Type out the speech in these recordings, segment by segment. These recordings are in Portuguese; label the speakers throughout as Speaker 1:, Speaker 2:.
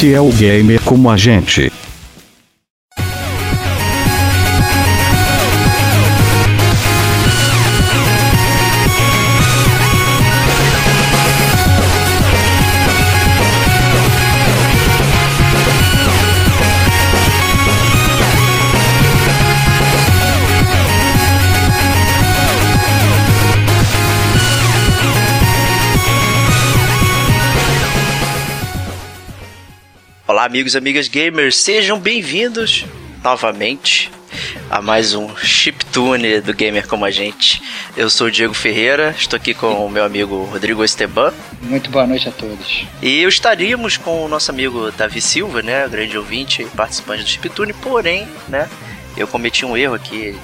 Speaker 1: Este é o gamer como a gente.
Speaker 2: Amigos e amigas gamers, sejam bem-vindos novamente a mais um Chiptune do Gamer Como a Gente. Eu sou o Diego Ferreira, estou aqui com o meu amigo Rodrigo Esteban.
Speaker 3: Muito boa noite a todos.
Speaker 2: E estaríamos com o nosso amigo Davi Silva, né, grande ouvinte e participante do Chiptune, porém, né, eu cometi um erro aqui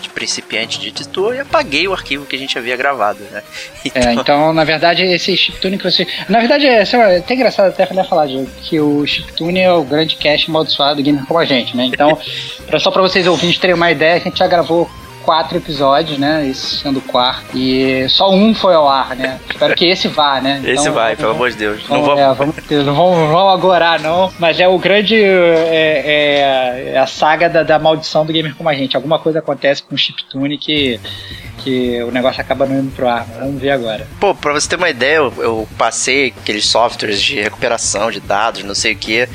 Speaker 2: de principiante de editor e apaguei o arquivo que a gente havia gravado, né?
Speaker 3: Então, é, então na verdade, esse chiptune que você. Na verdade, é, é até engraçado até falar, de que o chiptune é o grande cache amaldiçoado do gamer como a gente, né? Então, só para vocês ouvintes terem uma ideia, a gente já gravou quatro episódios, né? Esse sendo o quarto. E só um foi ao ar, né? Espero que esse vá, né?
Speaker 2: Então, esse vai, pelo amor de Deus.
Speaker 3: Não, vamos... É, vamos, não vamos, vamos agorar, não. Mas é o grande. É, é, é a saga da, da, maldição do gamer como a gente. Alguma coisa acontece com o chiptune que que o negócio acaba não indo pro ar. Vamos ver agora.
Speaker 2: Pô, pra você ter uma ideia, eu, eu passei aqueles softwares de recuperação de dados, não sei o que,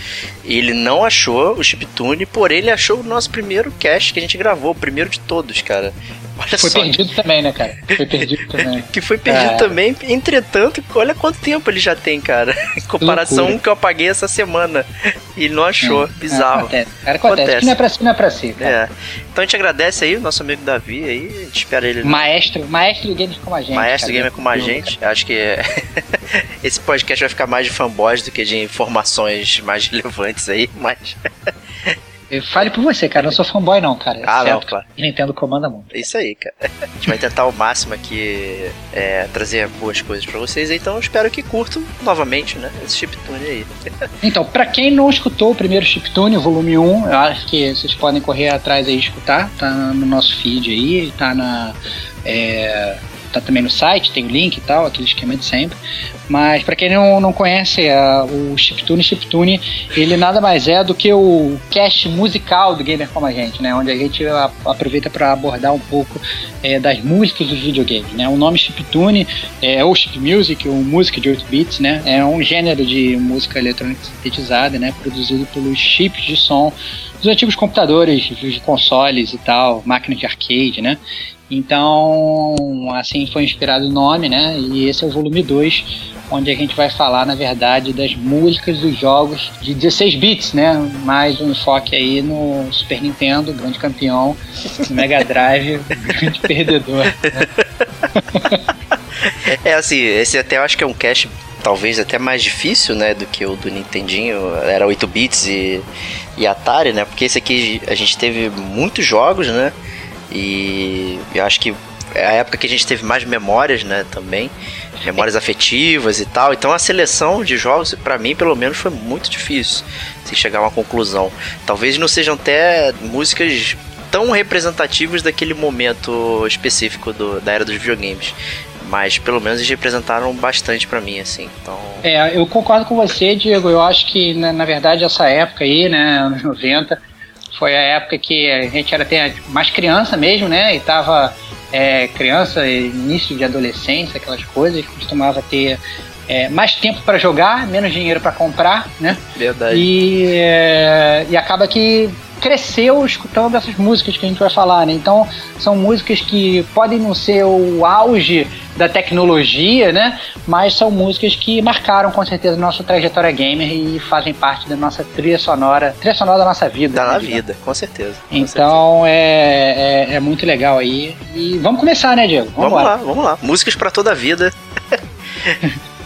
Speaker 2: e ele não achou o chiptune, porém ele achou o nosso primeiro cache que a gente gravou, o primeiro de todos, cara.
Speaker 3: Olha foi só. perdido também, né, cara? Foi perdido também.
Speaker 2: que foi perdido é. também. Entretanto, olha quanto tempo ele já tem, cara. Em comparação com que eu apaguei essa semana. E não achou. É. Bizarro.
Speaker 3: acontece. Cara, acontece. acontece. não é pra si, não é pra si. Cara.
Speaker 2: É. Então a gente agradece aí o nosso amigo Davi aí. A gente espera ele.
Speaker 3: Maestro, maestro do gamer como a gente.
Speaker 2: Maestro do gamer como a gente. Acho que esse podcast vai ficar mais de fanboys do que de informações mais relevantes aí, mas.
Speaker 3: Fale por você, cara. Eu não sou fanboy, não, cara.
Speaker 2: Ah, certo? não, claro.
Speaker 3: Nintendo comanda muito.
Speaker 2: É isso aí, cara. A gente vai tentar ao máximo aqui é, trazer boas coisas para vocês, então espero que curtam novamente, né? Esse chiptune aí.
Speaker 3: Então, para quem não escutou o primeiro chiptune, o volume 1, eu acho que vocês podem correr atrás aí e escutar. Tá no nosso feed aí, tá na. É, tá também no site, tem o link e tal, aquele esquema de sempre. Mas para quem não, não conhece uh, o Chiptune, Chiptune, ele nada mais é do que o cast musical do Gamer Como a Gente, né? Onde a gente a, aproveita para abordar um pouco é, das músicas dos videogames, né? O nome Chiptune é ou Chip Music, ou música de 8 bits, né? É um gênero de música eletrônica sintetizada, né? Produzido pelos chips de som dos antigos computadores, de consoles e tal, máquinas de arcade, né? Então, assim foi inspirado o nome, né? E esse é o volume 2, onde a gente vai falar, na verdade, das músicas dos jogos de 16 bits, né? Mais um enfoque aí no Super Nintendo, grande campeão, Mega Drive, grande perdedor. Né?
Speaker 2: É assim, esse até eu acho que é um cast talvez até mais difícil, né, do que o do Nintendinho, era 8 bits e, e Atari, né? Porque esse aqui a gente teve muitos jogos, né? E eu acho que é a época que a gente teve mais memórias, né, também. Memórias afetivas e tal. Então a seleção de jogos, para mim, pelo menos, foi muito difícil se chegar a uma conclusão. Talvez não sejam até músicas tão representativas daquele momento específico do, da era dos videogames. Mas pelo menos eles representaram bastante para mim, assim. Então...
Speaker 3: É, eu concordo com você, Diego. Eu acho que, na, na verdade, essa época aí, né, anos 90, foi a época que a gente era até mais criança mesmo, né? E tava é, criança, início de adolescência, aquelas coisas, costumava ter é, mais tempo para jogar, menos dinheiro para comprar, né?
Speaker 2: Verdade.
Speaker 3: E, é, e acaba que cresceu escutando essas músicas que a gente vai falar, né? Então, são músicas que podem não ser o auge da tecnologia, né? Mas são músicas que marcaram com certeza nossa trajetória gamer e fazem parte da nossa trilha sonora, trilha sonora da nossa vida.
Speaker 2: Da
Speaker 3: né,
Speaker 2: vida, com certeza. Com
Speaker 3: então certeza. É, é, é, muito legal aí. E vamos começar, né, Diego?
Speaker 2: Vamos, vamos lá, vamos lá. Músicas para toda a vida.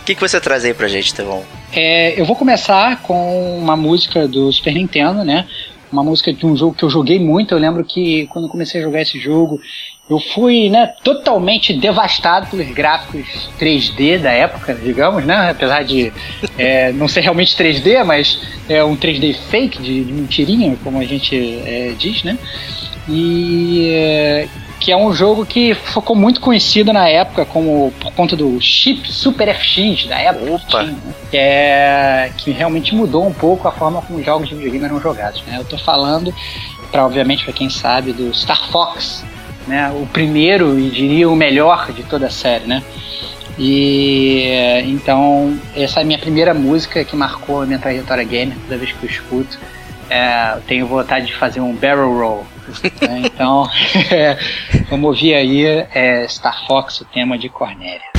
Speaker 2: O que, que você traz aí pra gente, Tevon?
Speaker 3: É, eu vou começar com uma música do Super Nintendo, né? Uma música de um jogo que eu joguei muito. Eu lembro que quando eu comecei a jogar esse jogo, eu fui né, totalmente devastado pelos gráficos 3D da época, digamos, né? Apesar de é, não ser realmente 3D, mas é um 3D fake, de, de mentirinha, como a gente é, diz, né? E é, que é um jogo que ficou muito conhecido na época como por conta do chip Super FX da época.
Speaker 2: Opa.
Speaker 3: Que, é, que realmente mudou um pouco a forma como os jogos de videogame eram jogados. Né? Eu tô falando, para obviamente para quem sabe, do Star Fox, né? O primeiro e diria o melhor de toda a série, né? E então essa é a minha primeira música que marcou a minha trajetória gamer. Toda vez que eu escuto, é, eu tenho vontade de fazer um barrel roll né? Então, é, vamos ouvir aí é, Star Fox, o tema de Cornélia.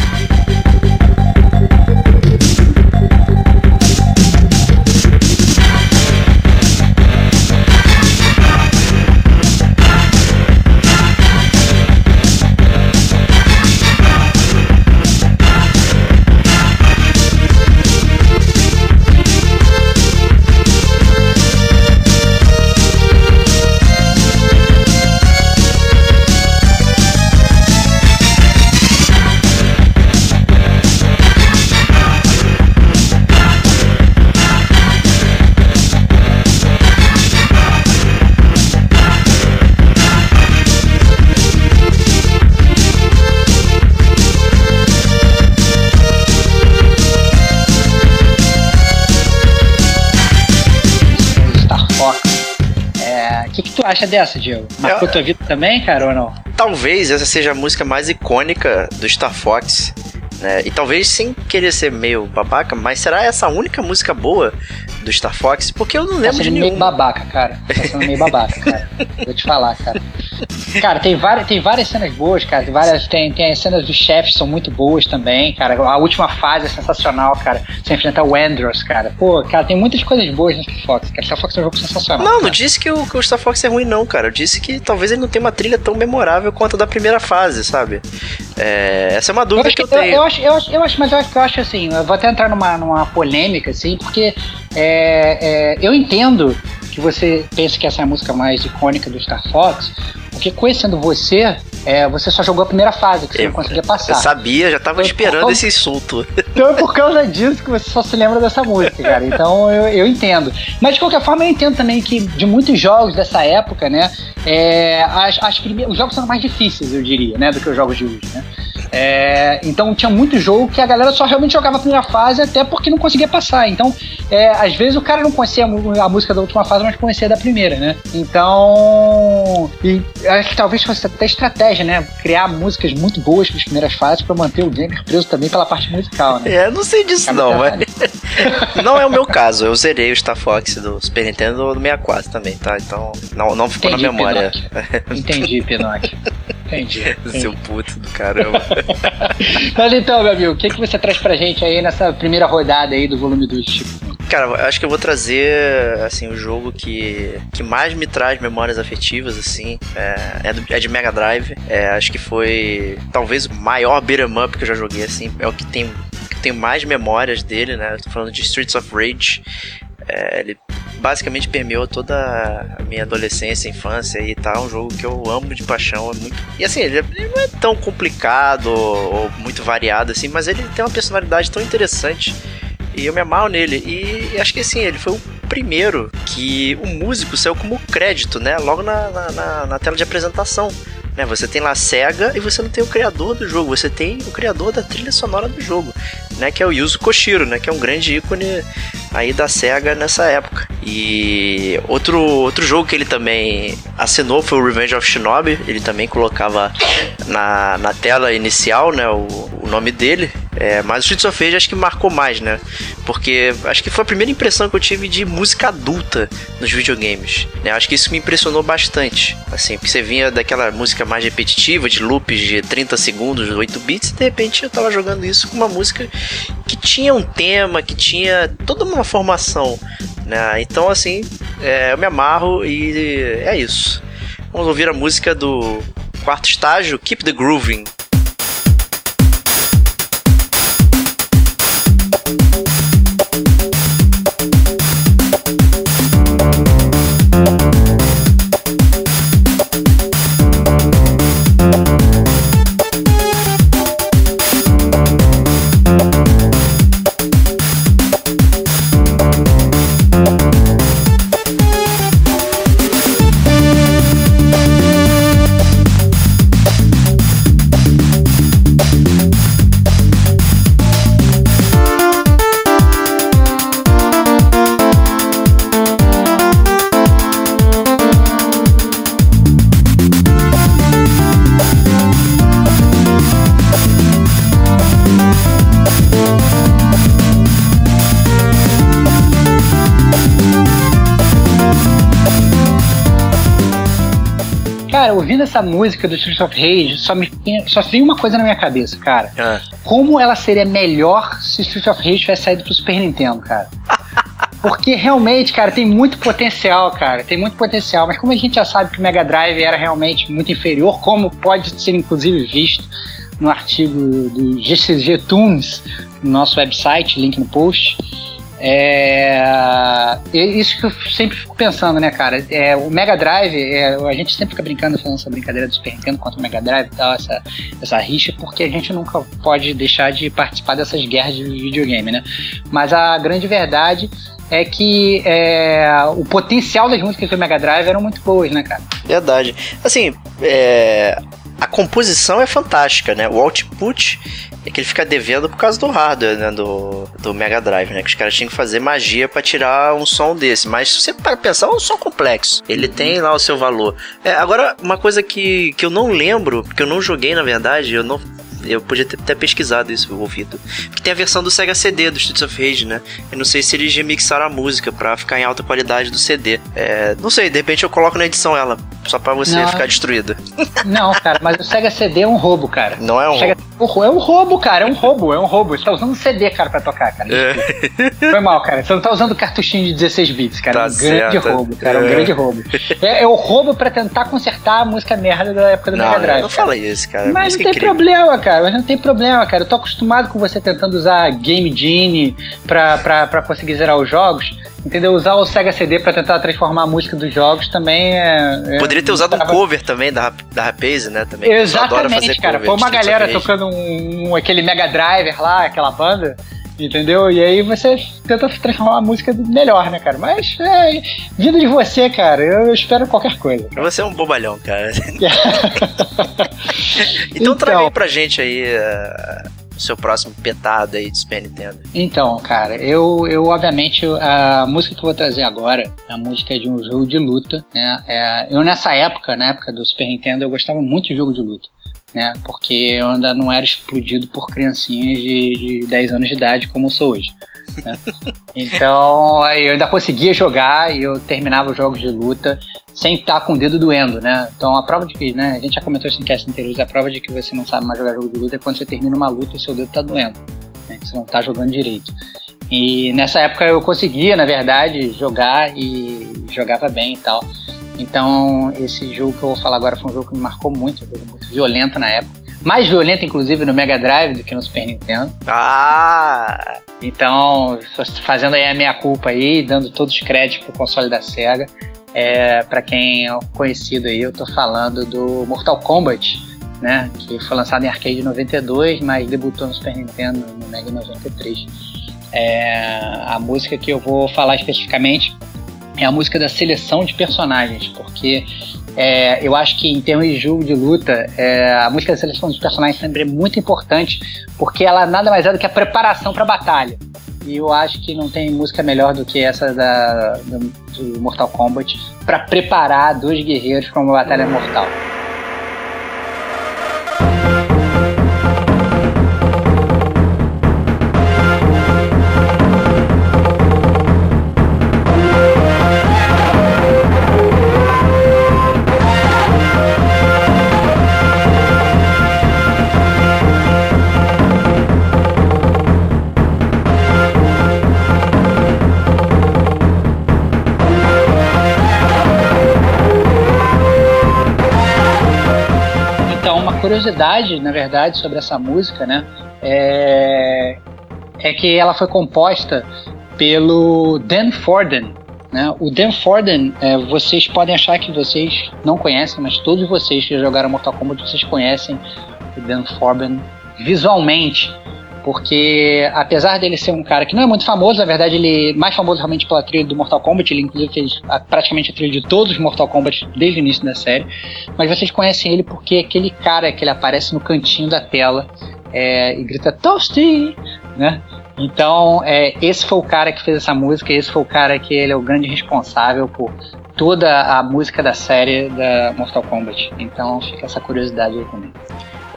Speaker 3: Acha dessa, Diego? Marcou eu... tua vida também, cara, ou não?
Speaker 2: Talvez essa seja a música mais icônica do Star Fox. Né? E talvez sem querer ser meio babaca, mas será essa a única música boa do Star Fox? Porque eu não lembro tá de nenhum.
Speaker 3: meio babaca, cara. Tá sendo meio babaca, cara. Vou te falar, cara. Cara, tem várias, tem várias cenas boas, cara. Tem, várias, tem, tem as cenas dos chefes são muito boas também, cara. A última fase é sensacional, cara. Você enfrenta o Andros, cara. Pô, cara, tem muitas coisas boas no Star Fox. Cara, Star Fox é um jogo sensacional.
Speaker 2: Não,
Speaker 3: cara.
Speaker 2: não disse que o, que o Star Fox é ruim, não, cara. Eu disse que talvez ele não tenha uma trilha tão memorável quanto a da primeira fase, sabe? É, essa é uma dúvida eu que, que, eu tenho.
Speaker 3: Eu, eu, acho, eu, acho, eu acho, mas eu acho, eu acho assim, eu vou até entrar numa, numa polêmica, assim, porque é, é, eu entendo que você pensa que essa é a música mais icônica do Star Fox, porque conhecendo você, é, você só jogou a primeira fase, que você eu, não conseguia passar.
Speaker 2: Eu sabia, já tava então, esperando causa, esse insulto.
Speaker 3: Então é por causa disso que você só se lembra dessa música, cara. Então eu, eu entendo. Mas de qualquer forma, eu entendo também que de muitos jogos dessa época, né, é, as, as os jogos são mais difíceis, eu diria, né, do que os jogos de hoje, né. É, então tinha muito jogo que a galera só realmente jogava a primeira fase até porque não conseguia passar. Então, é, às vezes o cara não conhecia a, a, música da última fase, mas conhecia da primeira, né? Então, e acho que talvez fosse até estratégia, né? Criar músicas muito boas para as primeiras fases para manter o gamer preso também pela parte musical, né?
Speaker 2: É, não sei disso não, mas... não é o meu caso. Eu zerei o Star Fox do Super Nintendo do 64 também, tá? Então, não, não ficou Entendi, na memória.
Speaker 3: Pinocchio. Entendi, Pinocchio. Entendi. entendi.
Speaker 2: Seu puto do caramba.
Speaker 3: Mas então, meu amigo, o que, que você traz pra gente aí nessa primeira rodada aí do volume 2 tipo?
Speaker 2: Cara, acho que eu vou trazer, assim, o jogo que, que mais me traz memórias afetivas, assim, é, é, do, é de Mega Drive. É, acho que foi, talvez, o maior beat'em up que eu já joguei, assim. É o que tem tenho mais memórias dele, né? Eu tô falando de Streets of Rage. É, ele basicamente permeou toda a minha adolescência, infância e tal. Um jogo que eu amo de paixão. É muito... E assim, ele, não é tão complicado ou, muito variado assim, mas ele tem uma personalidade tão interessante. E eu me amarro nele. E, acho que assim, ele foi o primeiro que o músico saiu como crédito, né? Logo na, na, na, na tela de apresentação Né? Você tem lá a SEGA e você não tem o criador do jogo, você tem o criador da trilha sonora do jogo, né? Que é o Yuzo Koshiro, né? Que é um grande ícone aí da SEGA nessa época. E outro, outro jogo que ele também assinou foi o Revenge of Shinobi. Ele também colocava na, na tela inicial, né? O, o nome dele. É, mas o Streets of Rage acho que marcou mais, né? Porque acho que foi a primeira impressão que eu tive de música adulta nos videogames. Né? Acho que isso me impressionou bastante. Assim, porque você vinha daquela música mais repetitiva, de loops de 30 segundos, 8 bits, e de repente eu tava jogando isso com uma música que tinha um tema, que tinha toda uma formação. Né? Então, assim, é, eu me amarro e é isso. Vamos ouvir a música do quarto estágio, Keep the Grooving.
Speaker 3: Essa música do Streets of Rage, só, me, só vem uma coisa na minha cabeça, cara. Ah. Como ela seria melhor se Streets of Rage tivesse saído pro Super Nintendo, cara. Porque realmente, cara, tem muito potencial, cara. Tem muito potencial. Mas como a gente já sabe que o Mega Drive era realmente muito inferior, como pode ser inclusive visto no artigo do GCG Tunes, no nosso website, link no post. É, isso que eu sempre fico pensando, né, cara? É, o Mega Drive, é, a gente sempre fica brincando, falando essa brincadeira do Super Nintendo contra o Mega Drive e tal, essa, essa rixa, porque a gente nunca pode deixar de participar dessas guerras de videogame, né? Mas a grande verdade é que é, o potencial das músicas do Mega Drive eram muito boas, né, cara?
Speaker 2: Verdade. Assim, é, a composição é fantástica, né? O output é que ele fica devendo por causa do hardware, né? Do, do Mega Drive, né? Que os caras tinham que fazer magia para tirar um som desse. Mas se você para pensar, é um som complexo. Ele tem lá o seu valor. É, agora, uma coisa que, que eu não lembro, que eu não joguei na verdade, eu não eu podia ter até pesquisado isso, ouvido. Que tem a versão do Sega CD do Streets of Rage, né? Eu não sei se eles remixaram a música pra ficar em alta qualidade do CD. É, não sei, de repente eu coloco na edição ela, só pra você não, ficar destruída.
Speaker 3: Não, cara, mas o Sega CD é um roubo, cara.
Speaker 2: Não é um
Speaker 3: Sega... roubo. É um roubo, cara, é um roubo, é um roubo. Você tá usando um CD, cara, pra tocar, cara. É. Foi mal, cara. Você não tá usando cartuchinho de 16 bits, cara. Tá é um grande roubo, cara. É um grande roubo. É, é o roubo pra tentar consertar a música merda da época do
Speaker 2: não,
Speaker 3: Mega Drive. Não,
Speaker 2: não fala isso, cara.
Speaker 3: Mas não tem incrível. problema, cara cara, mas não tem problema, cara. Eu tô acostumado com você tentando usar Game Genie pra, pra, pra conseguir zerar os jogos. Entendeu? Usar o Sega CD pra tentar transformar a música dos jogos também é.
Speaker 2: é Poderia ter usado tava... um cover também da, da Rapaze, né? Também.
Speaker 3: Exatamente, cara. Foi uma galera tocando um, um, aquele Mega Driver lá, aquela banda entendeu? E aí você tenta transformar a música melhor, né, cara? Mas, é, vindo de você, cara, eu espero qualquer coisa.
Speaker 2: Você é um bobalhão, cara. então, então traga aí pra gente aí uh, o seu próximo petado aí de Super Nintendo.
Speaker 3: Então, cara, eu, eu obviamente, a música que eu vou trazer agora é a música de um jogo de luta, né? É, eu nessa época, na época do Super Nintendo, eu gostava muito de jogo de luta né? Porque eu ainda não era explodido por criancinhas de, de 10 anos de idade como eu sou hoje. Né? Então eu ainda conseguia jogar e eu terminava os jogos de luta sem estar com o dedo doendo, né? Então a prova de que, né? A gente já comentou isso em cast anteriores, a prova de que você não sabe mais jogar jogo de luta é quando você termina uma luta e seu dedo tá doendo. Né? Você não tá jogando direito. E nessa época eu conseguia, na verdade, jogar e jogava bem e tal. Então, esse jogo que eu vou falar agora foi um jogo que me marcou muito, um muito violento na época. Mais violento, inclusive, no Mega Drive do que no Super Nintendo.
Speaker 2: Ah!
Speaker 3: Então, fazendo aí a minha culpa aí, dando todos os créditos pro console da SEGA. É, para quem é conhecido aí, eu tô falando do Mortal Kombat, né? Que foi lançado em arcade em 92, mas debutou no Super Nintendo no Mega em 93. É, a música que eu vou falar especificamente é a música da seleção de personagens, porque É, eu acho que em termos de jogo de luta, é, a música da seleção dos personagens sempre é muito importante, porque ela nada mais é do que a preparação para a batalha. E eu acho que não tem música melhor do que essa da, do, do Mortal Kombat para preparar dois guerreiros para uma batalha mortal. Curiosidade, na verdade, sobre essa música, né? É, é que ela foi composta pelo Dan Forden. Né? O Dan Forden, é, vocês podem achar que vocês não conhecem, mas todos vocês que jogaram Mortal Kombat, vocês conhecem o Dan Forden visualmente porque apesar dele ser um cara que não é muito famoso, na verdade ele é mais famoso realmente pela trilha do Mortal Kombat, ele inclusive fez a, praticamente a trilha de todos os Mortal Kombat desde o início da série, mas vocês conhecem ele porque é aquele cara que ele aparece no cantinho da tela é, e grita Toasty, né? Então, é, esse foi o cara que fez essa música, esse foi o cara que ele é o grande responsável por toda a música da série da Mortal Kombat. Então, fica essa curiosidade aí também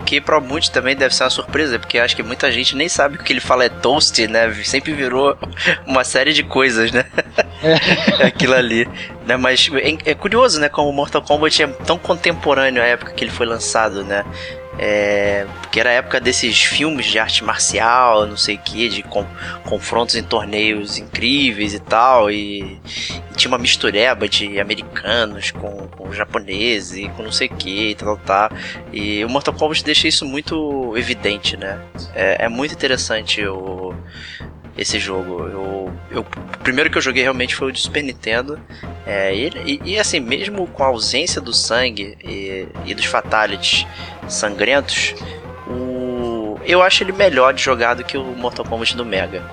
Speaker 2: que para muitos também deve ser uma surpresa, porque acho que muita gente nem sabe que o que ele fala é toast, né? Sempre virou uma série de coisas, né? É. Aquilo ali. Né? Mas é, é, curioso, né? Como Mortal Kombat é tão contemporâneo à época que ele foi lançado, né? É, porque era a época desses filmes de arte marcial, não sei o que, de com, confrontos em torneios incríveis e tal, e, e, tinha uma mistureba de americanos com, com japoneses e com não sei o que, e tal, tal, tal. E o Mortal Kombat deixa isso muito evidente, né? É, é muito interessante o, esse jogo. Eu, eu, o primeiro que eu joguei realmente foi o de Super Nintendo. É, e, e, assim, mesmo com a ausência do sangue e, e dos fatalities sangrentos, o, eu acho ele melhor de jogar do que o Mortal Kombat do Mega.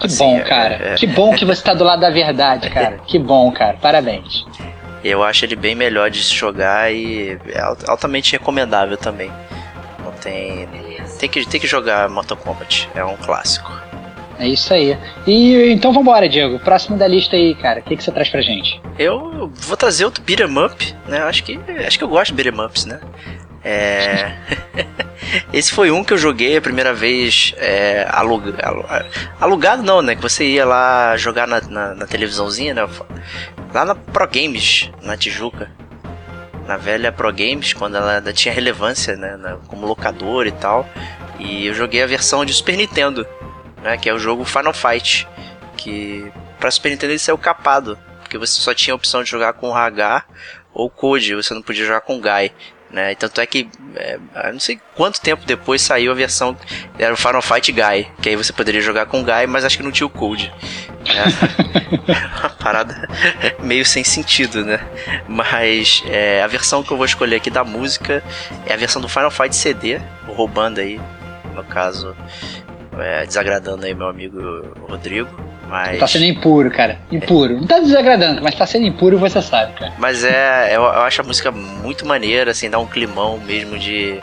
Speaker 3: Que assim, bom, cara. É, é, que bom que você tá do lado da verdade, cara. que bom, cara. Parabéns.
Speaker 2: Eu acho ele bem melhor de se jogar e é altamente recomendável também. Não tem. Tem que, tem que jogar Mortal Kombat. É um clássico.
Speaker 3: É isso aí. E então vambora, Diego. Próximo da lista aí, cara. O que, que você traz pra gente?
Speaker 2: Eu vou trazer outro beat'em up, né? Acho que, acho que eu gosto de beat'em ups, né? É... Esse foi um que eu joguei a primeira vez é, alug... alugado, não, né? Que você ia lá jogar na, na, na, televisãozinha, né? Lá na Pro Games, na Tijuca. Na velha Pro Games, quando ela ainda tinha relevância, né? Como locador e tal. E eu joguei a versão de Super Nintendo né, que é o jogo Final Fight, que para Super Nintendo ele saiu capado, porque você só tinha a opção de jogar com H ou Code, você não podia jogar com Guy. Né? Tanto é que, é, não sei quanto tempo depois saiu a versão, era o Final Fight Guy, que aí você poderia jogar com Guy, mas acho que não tinha o Code. É uma parada meio sem sentido, né? Mas é, a versão que eu vou escolher aqui da música é a versão do Final Fight CD, roubando aí, no caso, é, desagradando aí meu amigo Rodrigo. Mas...
Speaker 3: Tá sendo impuro, cara. Impuro. Não tá desagradando, mas tá sendo impuro você sabe, cara.
Speaker 2: Mas é. Eu, eu acho a música muito maneira, assim, dá um climão mesmo de.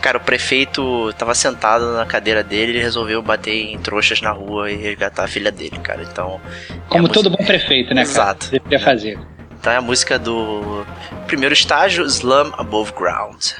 Speaker 2: Cara, o prefeito tava sentado na cadeira dele e resolveu bater em trouxas na rua e resgatar a filha dele, cara. Então.
Speaker 3: É Como é todo música... bom prefeito, né, Exato. cara? Deveria fazer.
Speaker 2: Então é a música do primeiro estágio, Slum Above Ground.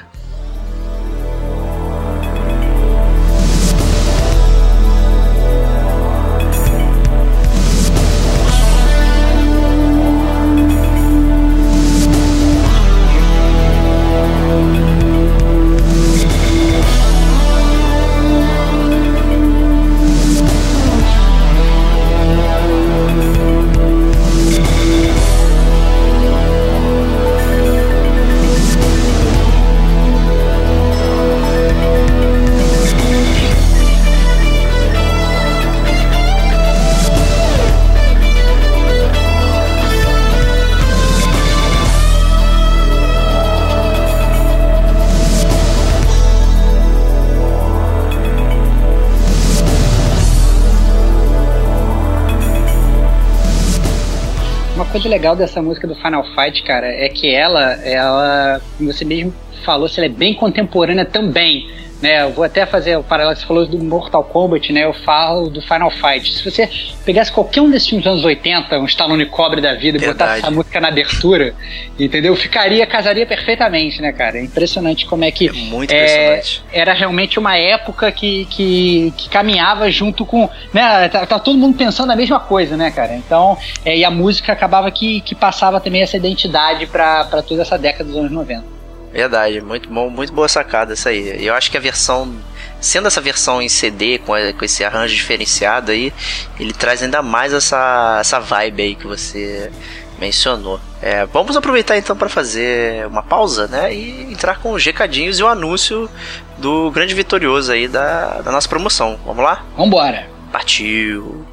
Speaker 3: Coisa legal dessa música do Final Fight, cara, é que ela, ela, como você mesmo falou, ela é bem contemporânea também né? Eu vou até fazer o paralelo que você falou do Mortal Kombat, né? Eu falo do Final Fight. Se você pegasse qualquer um desses filmes dos anos 80, um Stallone Cobre da vida, e botasse essa música na abertura, entendeu? Ficaria, casaria perfeitamente, né, cara? É impressionante como é que. É
Speaker 2: muito é,
Speaker 3: Era realmente uma época que, que, que caminhava junto com. Né, tá, tá, todo mundo pensando a mesma coisa, né, cara? Então, é, e a música acabava que, que passava também essa identidade para toda essa década dos anos 90.
Speaker 2: Verdade, muito bom, muito boa sacada essa aí. Eu acho que a versão, sendo essa versão em CD com, com esse arranjo diferenciado aí, ele traz ainda mais essa, essa vibe aí que você mencionou. É, vamos aproveitar então para fazer uma pausa, né, e entrar com os recadinhos e o anúncio do grande vitorioso aí da, da nossa promoção. Vamos lá?
Speaker 3: Vambora.
Speaker 2: Partiu.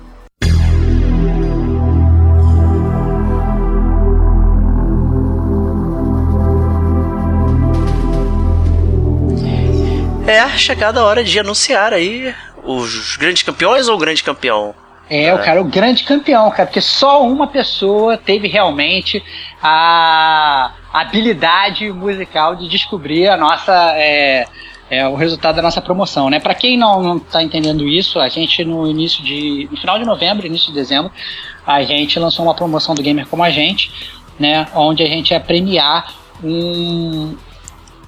Speaker 2: É chegada a hora de anunciar aí os grandes campeões ou o grande campeão?
Speaker 3: É, o cara, o grande campeão, cara, porque só uma pessoa teve realmente a habilidade musical de descobrir a nossa. É, é, o resultado da nossa promoção, né? Para quem não está entendendo isso, a gente no início de, no final de novembro, início de dezembro, a gente lançou uma promoção do Gamer como a gente, né? Onde a gente ia premiar um,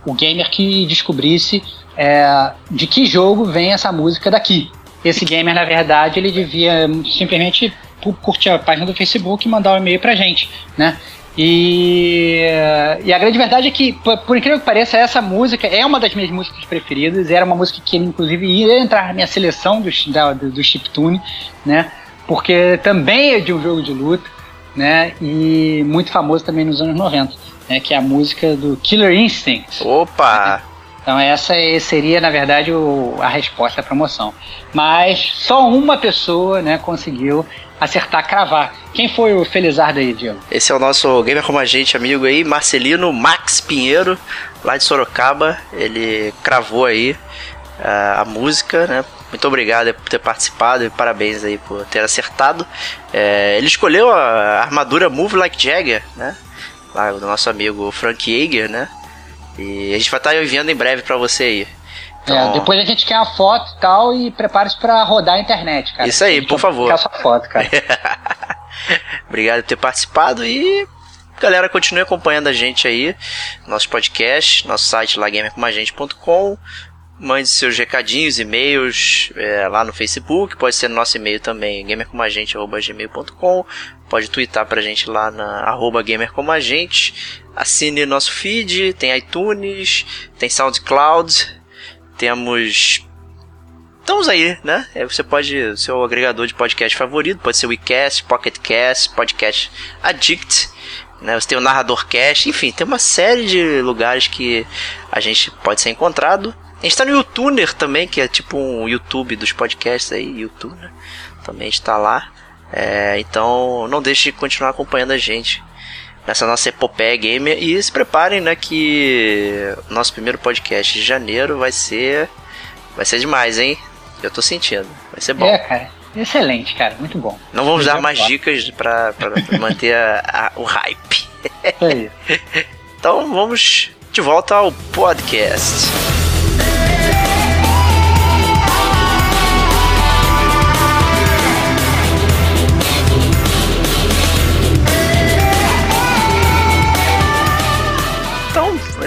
Speaker 3: o gamer que descobrisse é, de que jogo vem essa música daqui. Esse gamer, na verdade, ele devia simplesmente curtir a página do Facebook e mandar um e-mail pra gente, né? E, e, a grande verdade é que, por, por, incrível que pareça, essa música é uma das minhas músicas preferidas. Era uma música que, inclusive, ia entrar na minha seleção do, da, do chiptune, né? Porque também é de um jogo de luta, né? E muito famoso também nos anos 90, né? Que é a música do Killer Instinct.
Speaker 2: Opa!
Speaker 3: Então essa seria, na verdade, o, a resposta à promoção. Mas só uma pessoa né, conseguiu acertar, cravar. Quem foi o Felizardo aí, Diego?
Speaker 2: Esse é o nosso gamer como a gente, amigo aí, Marcelino Max Pinheiro, lá de Sorocaba. Ele cravou aí uh, a música, né? Muito obrigado por ter participado e parabéns aí por ter acertado. É, ele escolheu a armadura Move Like Jagger, né? Lá do nosso amigo Frank Yeager, né? E a gente vai estar enviando em breve para você aí.
Speaker 3: Então... É, depois a gente quer a foto e tal e prepare-se para rodar a internet, cara.
Speaker 2: Isso aí, por favor.
Speaker 3: Quer essa foto, cara.
Speaker 2: Obrigado por ter participado e galera, continue acompanhando a gente aí, nosso podcast, nosso site lá gamercomagente.com. Mande seus recadinhos, e-mails é, lá no Facebook, pode ser no nosso e-mail também, gamercomagente.gmail.com. Pode twittar pra gente lá na arroba gamercomagente. Assine nosso feed, tem iTunes, tem SoundCloud, temos. Estamos aí, né? É, você pode. Seu agregador de podcast favorito pode ser o WeCast, PocketCast, Podcast Addict. Né? Você tem o Narrador Cast, enfim, tem uma série de lugares que a gente pode ser encontrado. A gente tá no YouTuner também, que é tipo um YouTube dos podcasts aí, YouTuner. Também está lá. É, então não deixe de continuar acompanhando a gente nessa nossa epopeia gamer e se preparem, né, que nosso primeiro podcast de janeiro vai ser vai ser demais, hein? Eu tô sentindo, vai ser bom.
Speaker 3: É, cara. Excelente, cara, muito bom.
Speaker 2: Não vamos dar mais dicas para manter a, a, o hype. É então vamos de volta ao podcast.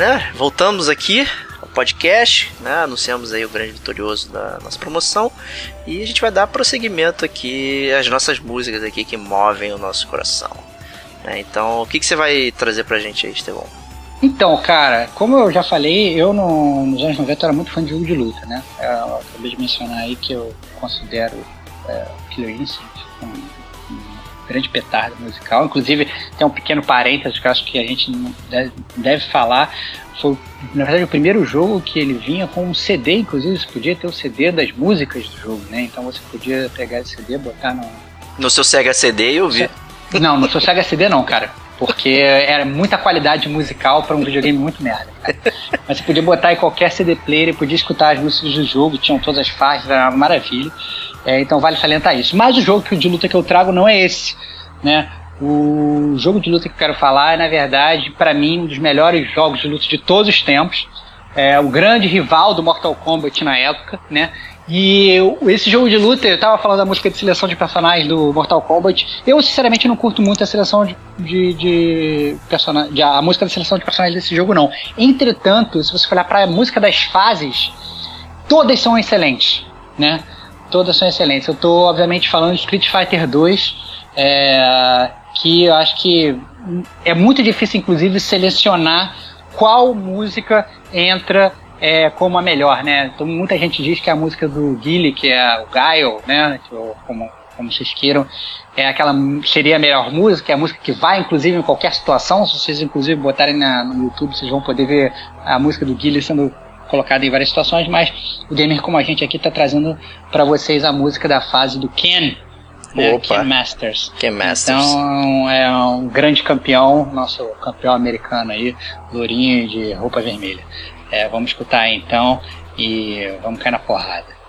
Speaker 2: Né? Voltamos aqui ao podcast, né? Anunciamos aí o grande vitorioso da nossa promoção e a gente vai dar prosseguimento aqui às nossas músicas aqui que movem o nosso coração. Né? Então, o que, que você vai trazer pra gente aí, Estevão?
Speaker 3: Então, cara, como eu já falei, eu no, nos anos 90 era muito fã de jogo de luta, né? Eu acabei de mencionar aí que eu considero é, Killer Instinct grande petardo musical. Inclusive, tem um pequeno parênteses que eu acho que a gente deve, deve falar. Foi, na verdade, o primeiro jogo que ele vinha com um CD, inclusive você podia ter o CD das músicas do jogo, né? Então você podia pegar esse CD, botar no.
Speaker 2: No seu Sega CD eu vi.
Speaker 3: Não, no seu Sega CD não, cara. Porque era muita qualidade musical para um videogame muito merda. Cara. Mas você podia botar em qualquer CD player e podia escutar as músicas do jogo, tinham todas as faixas, era uma maravilha. É, então vale salientar isso. Mas o jogo de luta que eu trago não é esse. Né? O jogo de luta que eu quero falar é, na verdade, para mim, um dos melhores jogos de luta de todos os tempos. É o grande rival do Mortal Kombat na época, né? E eu, esse jogo de luta, eu tava falando da música de seleção de personagens do Mortal Kombat. Eu, sinceramente, não curto muito a seleção de, de, de personagens. A música da seleção de personagens desse jogo, não. Entretanto, se você olhar pra música das fases, todas são excelentes, né? Todas são excelentes. Eu tô, obviamente, falando de Street Fighter 2, é, que eu acho que é muito difícil, inclusive, selecionar qual música entra é, como a melhor, né? Então, muita gente diz que a música do Guile, que é o Gaio, né? Como, como vocês queiram, é aquela seria a melhor música, é a música que vai, inclusive, em qualquer situação. Se vocês, inclusive, botarem na, no YouTube, vocês vão poder ver a música do Guile sendo colocada em várias situações, mas o gamer como a gente aqui está trazendo para vocês a música da fase do Ken, né, Ken Masters.
Speaker 2: Ken Masters.
Speaker 3: Então é um grande campeão, nosso campeão americano aí, lourinho de roupa vermelha. É, vamos escutar aí então e vamos cair na porrada.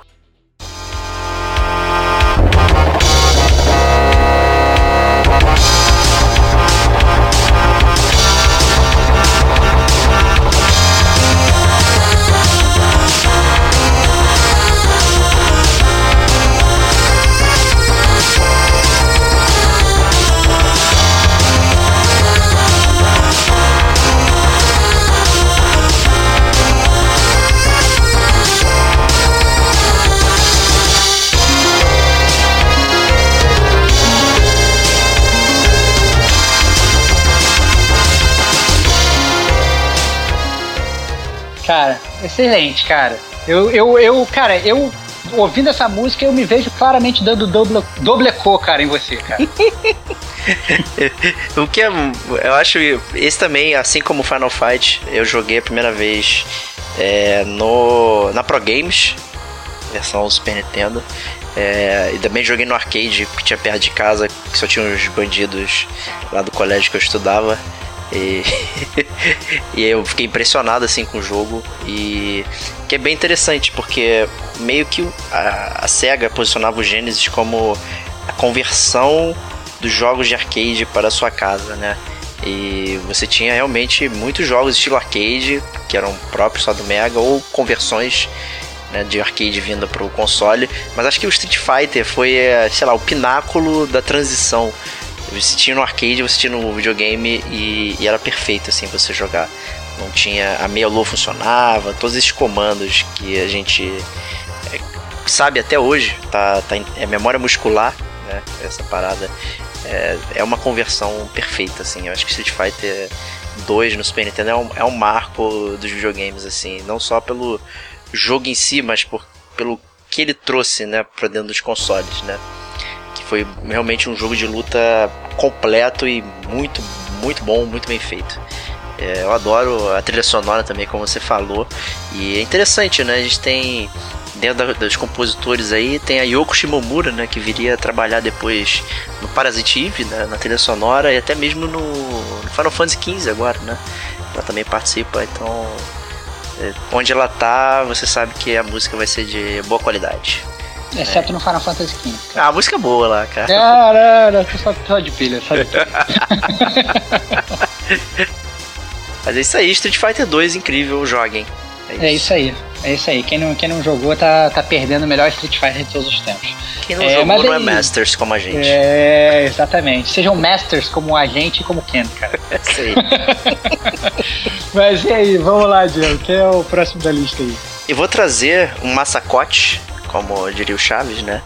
Speaker 3: Cara, excelente, cara. Eu, eu, eu, cara, eu ouvindo essa música, eu me vejo claramente dando doble, doble co, cara, em você, cara.
Speaker 2: o que é, eu acho, esse também, assim como Final Fight, eu joguei a primeira vez é, no na Pro Games, versão Super Nintendo. É, e também joguei no arcade que tinha perto de casa, que só tinha uns bandidos lá do colégio que eu estudava. E, e eu fiquei impressionado assim com o jogo e que é bem interessante porque meio que a, a Sega posicionava o Genesis como a conversão dos jogos de arcade para a sua casa, né? E você tinha realmente muitos jogos estilo arcade que eram próprios só do Mega ou conversões né, de arcade vinda para o console, mas acho que o Street Fighter foi, eh, sei lá, o pináculo da transição você tinha no arcade, você tinha no videogame e, e era perfeito assim você jogar. Não tinha. A meia lua funcionava, todos esses comandos que a gente é, sabe até hoje, tá, tá, é memória muscular, né? Essa parada. É, é uma conversão perfeita, assim. Eu acho que Street Fighter 2 no Super Nintendo é um, é um marco dos videogames, assim. Não só pelo jogo em si, mas por, pelo que ele trouxe, né, pra dentro dos consoles, né? Foi realmente um jogo de luta completo e muito, muito bom, muito bem feito. É, eu adoro a trilha sonora também, como você falou. E é interessante, né? A gente tem dentro dos compositores aí tem a Yoko Shimomura, né, que viria trabalhar depois no Parasite Eve, né, na trilha sonora e até mesmo no, no Final Fantasy XV agora, né? Ela também participa, então é, onde ela tá, você sabe que a música vai ser de boa qualidade.
Speaker 3: Exceto é. no Final Fantasy XV.
Speaker 2: Ah, a música é boa lá, cara.
Speaker 3: Caralho, só, só de pilha, só de pilha.
Speaker 2: Mas é isso aí, Street Fighter 2 incrível, joguem.
Speaker 3: É isso. é isso aí. É isso aí. Quem não, quem não jogou tá, tá perdendo o melhor Street Fighter de todos os tempos.
Speaker 2: Quem não é, jogou não é Masters como a gente.
Speaker 3: É, exatamente. Sejam Masters como a gente e como Ken, cara. É isso aí. mas e aí, vamos lá, Diego. Quem é o próximo da lista aí?
Speaker 2: Eu vou trazer um massacote como diria o Chaves, né?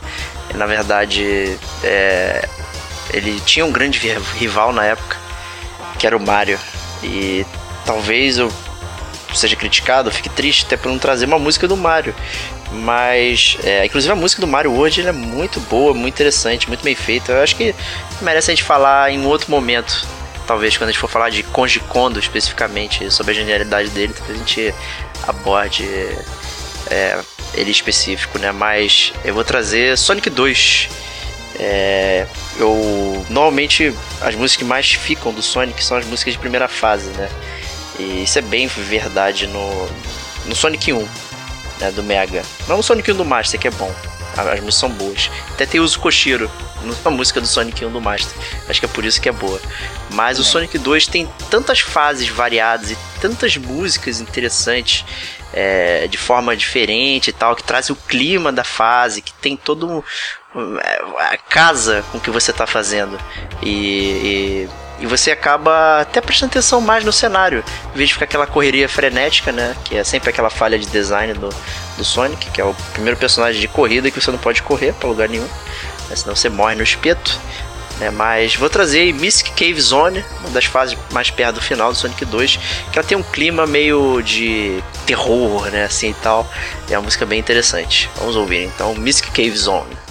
Speaker 2: Na verdade, é, ele tinha um grande rival na época, que era o Mario. E talvez eu seja criticado, fique triste até por não trazer uma música do Mario. Mas, é, inclusive a música do Mario hoje é muito boa, muito interessante, muito bem feita. Eu acho que merece a gente falar em outro momento. Talvez quando a gente for falar de Konji Kondo especificamente, sobre a genialidade dele, talvez a gente aborde é, ele específico, né? Mas eu vou trazer Sonic 2. É, eu normalmente as músicas que mais ficam do Sonic são as músicas de primeira fase, né? E isso é bem verdade no, no Sonic 1, né, do Mega. Não no Sonic 1 do Master, que é bom. As músicas são boas. Até tem o Koshiro na música do Sonic 1 do Master. Acho que é por isso que é boa. Mas o Sonic 2 tem tantas fases variadas e tantas músicas interessantes é, de forma diferente e tal, que traz o clima da fase, que tem todo é, a casa com que você está fazendo. E, e, e, você acaba até prestando atenção mais no cenário, em vez de ficar aquela correria frenética, né? Que é sempre aquela falha de design do, do Sonic, que é o primeiro personagem de corrida que você não pode correr para lugar nenhum, né, senão você morre no espeto. Né, mas vou trazer aí Mystic Cave Zone, uma das fases mais perto do final do Sonic 2, que ela tem um clima meio de terror, né, assim e tal. É uma música bem interessante. Vamos ouvir então Mystic Cave Zone.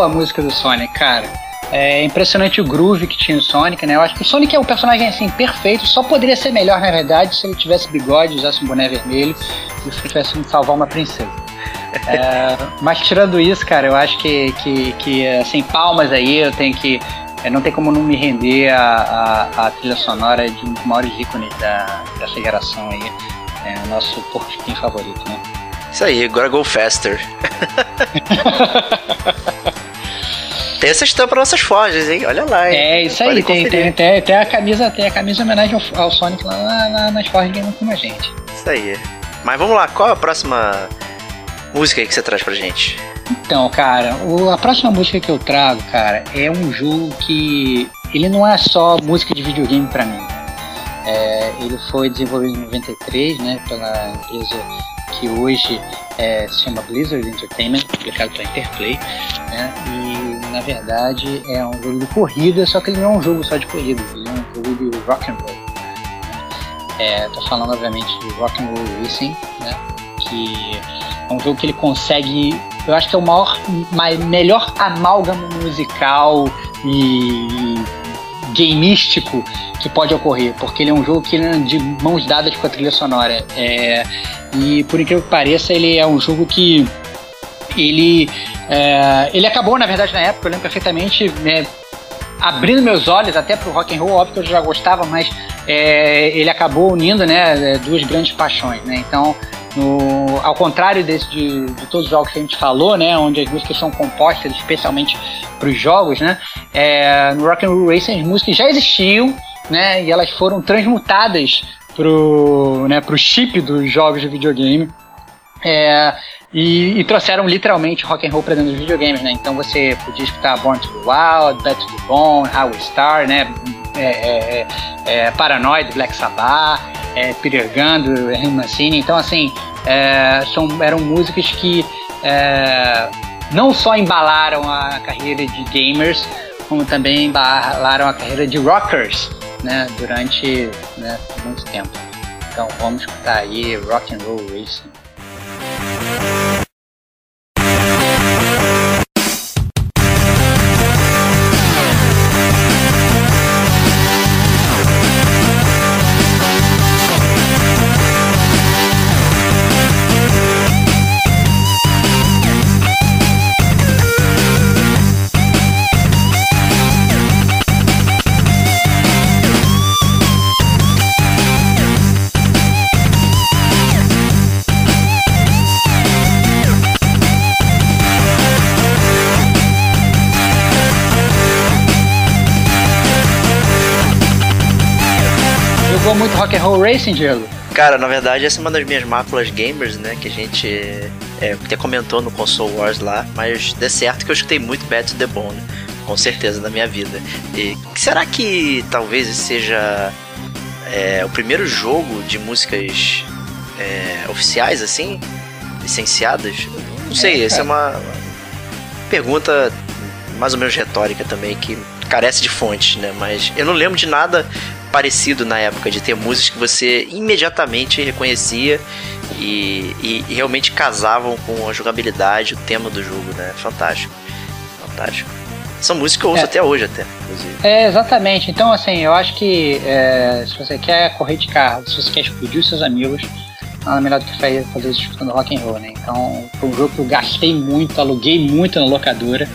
Speaker 3: Boa a música do Sonic, cara. É impressionante o groove que tinha o Sonic, né? Eu acho que o Sonic é um personagem assim perfeito, só poderia ser melhor na verdade se ele tivesse bigode, usasse um boné vermelho e tivesse que salvar uma princesa. É, mas tirando isso, cara, eu acho que, que, que assim, palmas aí, eu tenho que. É, não tem como não me render a, a, a trilha sonora de um dos maiores ícones da, dessa geração aí. É o nosso porquinho favorito, né?
Speaker 2: Isso aí, agora go faster. tem essa estampa nas nossas forjas, hein? Olha lá, hein?
Speaker 3: É, isso aí, tem, tem, tem, tem, a camisa, tem a camisa em homenagem ao, ao Sonic lá na, na, nas forjas game com a gente.
Speaker 2: Isso aí. Mas vamos lá, qual a próxima música aí que você traz pra gente?
Speaker 3: Então, cara, o, a próxima música que eu trago, cara, é um jogo que ele não é só música de videogame para mim. É, ele foi desenvolvido em 93, né, pela empresa que hoje é, se chama Blizzard Entertainment, publicado pela Interplay, né? E na verdade é um jogo de corrida, só que ele não é um jogo só de corrida, ele é um jogo de rock and roll. É, tô falando obviamente de Rock and Roll Racing, né? Que é um jogo que ele consegue, eu acho que é o maior, melhor amálgama musical e gameístico que pode ocorrer, porque ele é um jogo que é de mãos dadas com a trilha sonora. É, e por incrível que pareça, ele é um jogo que ele é, ele acabou na verdade na época, eu lembro perfeitamente, né, abrindo meus olhos até pro rock and roll, óbvio que eu já gostava, mas é, ele acabou unindo, né, duas grandes paixões, né? Então, no, ao contrário desse de, de, todos os jogos que a gente falou, né, onde as músicas são compostas especialmente para os jogos, né, é, no Rock and Roll Racing as músicas já existiam, né, e elas foram transmutadas pro, né, chip dos jogos de videogame. É, e, e, trouxeram literalmente rock and roll para dentro dos videogames, né? Então você podia escutar Born to Be Wild, Bad to the Bone, How We Star, né? É, é, é, é Paranoid, Black Sabbath, é, Peter Gunn, Henry Mancini. Então assim, são, eram músicas que não só embalaram a carreira de gamers, como também embalaram a carreira de rockers né, durante né, muito tempo. Então vamos escutar aí Rock and Roll Racing. Muito Rock and Roll Racing, Diego?
Speaker 2: Cara, na verdade essa é uma das minhas máculas gamers, né? Que a gente é, até comentou no Console Wars lá, mas dê certo que eu escutei muito Bad to the Bone, com certeza, na minha vida. E será que talvez seja é, o primeiro jogo de músicas é, oficiais, assim? Licenciadas? Não sei, é, essa é uma. pergunta mais ou menos retórica também, que carece de fonte, né? Mas eu não lembro de nada parecido na época, de ter músicas que você imediatamente reconhecia e, e, e realmente casavam com a jogabilidade, o tema do jogo, né? Fantástico. Fantástico. São músicas que eu ouço é. até hoje, até, inclusive.
Speaker 3: É, exatamente. Então, assim, eu acho que é, se você quer correr de carro, se você quer explodir os seus amigos, nada melhor do que fazer isso escutando rock and roll, né? Então, foi um jogo que eu gastei muito, aluguei muito na locadora.